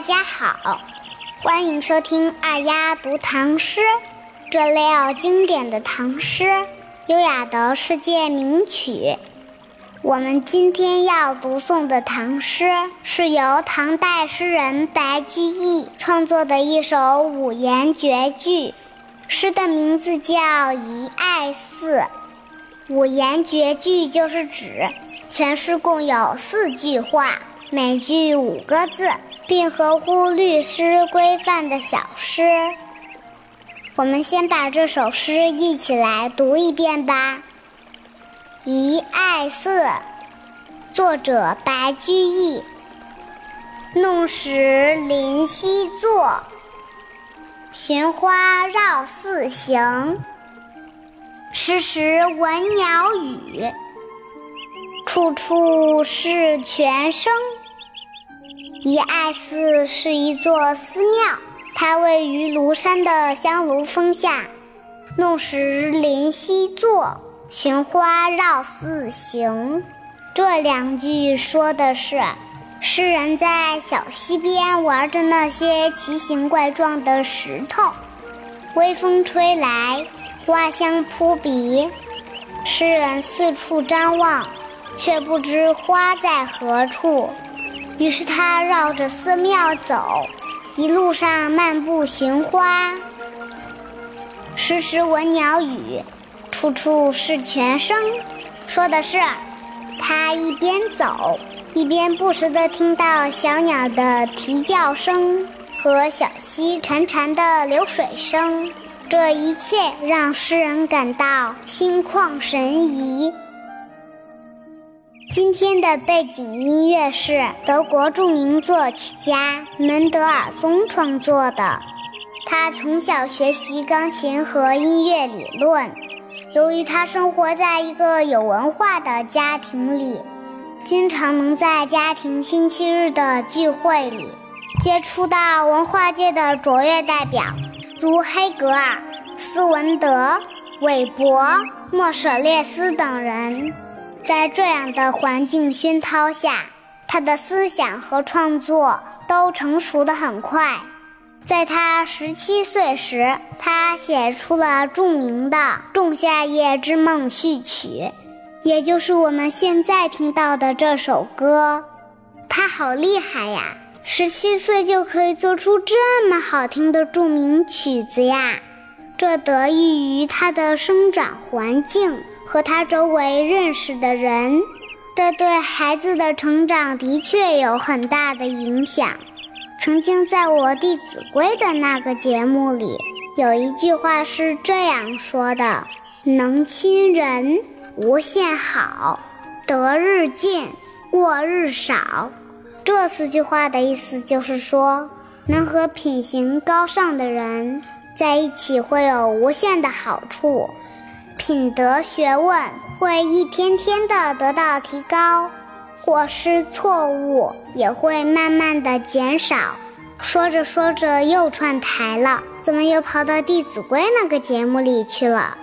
大家好，欢迎收听二丫读唐诗。这里有经典的唐诗，优雅的世界名曲。我们今天要读诵的唐诗，是由唐代诗人白居易创作的一首五言绝句。诗的名字叫《遗爱寺》。五言绝句就是指全诗共有四句话，每句五个字，并合乎律诗规范的小诗。我们先把这首诗一起来读一遍吧。《遗爱寺》作者白居易。弄石临溪坐，寻花绕寺行。时时闻鸟语，处处是泉声。遗爱寺是一座寺庙，它位于庐山的香炉峰下。弄石临溪坐，寻花绕寺行。这两句说的是，诗人在小溪边玩着那些奇形怪状的石头，微风吹来。花香扑鼻，诗人四处张望，却不知花在何处。于是他绕着寺庙走，一路上漫步寻花，时时闻鸟语，处处是泉声。说的是，他一边走，一边不时地听到小鸟的啼叫声和小溪潺潺的流水声。这一切让诗人感到心旷神怡。今天的背景音乐是德国著名作曲家门德尔松创作的。他从小学习钢琴和音乐理论。由于他生活在一个有文化的家庭里，经常能在家庭星期日的聚会里接触到文化界的卓越代表。如黑格尔、斯文德、韦伯、莫舍列斯等人，在这样的环境熏陶下，他的思想和创作都成熟得很快。在他十七岁时，他写出了著名的《仲夏夜之梦》序曲，也就是我们现在听到的这首歌。他好厉害呀！十七岁就可以做出这么好听的著名曲子呀，这得益于他的生长环境和他周围认识的人，这对孩子的成长的确有很大的影响。曾经在我《弟子规》的那个节目里，有一句话是这样说的：“能亲人，无限好；得日进，过日少。”这四句话的意思就是说，能和品行高尚的人在一起会有无限的好处，品德学问会一天天的得到提高，过失错误也会慢慢的减少。说着说着又串台了，怎么又跑到《弟子规》那个节目里去了？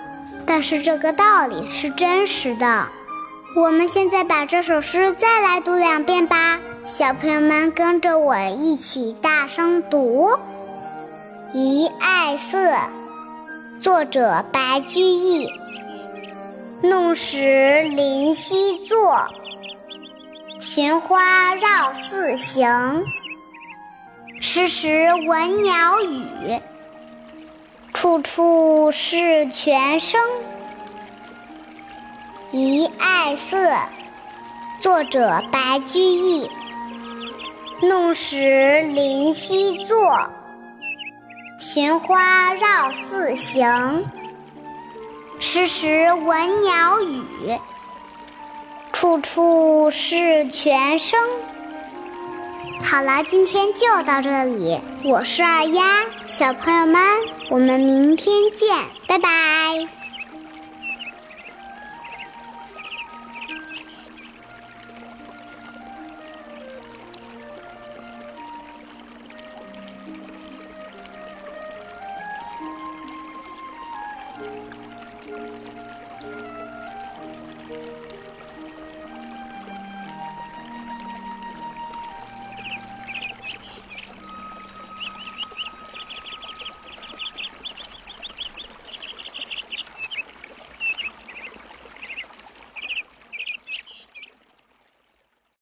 但是这个道理是真实的。我们现在把这首诗再来读两遍吧。小朋友们跟着我一起大声读《遗爱寺》，作者白居易。弄石临溪坐，寻花绕寺行。时时闻鸟语，处处是泉声。《遗爱寺》，作者白居易。弄石临溪坐，寻花绕寺行。时时闻鸟语，处处是泉声。好了，今天就到这里。我是二丫，小朋友们，我们明天见，拜拜。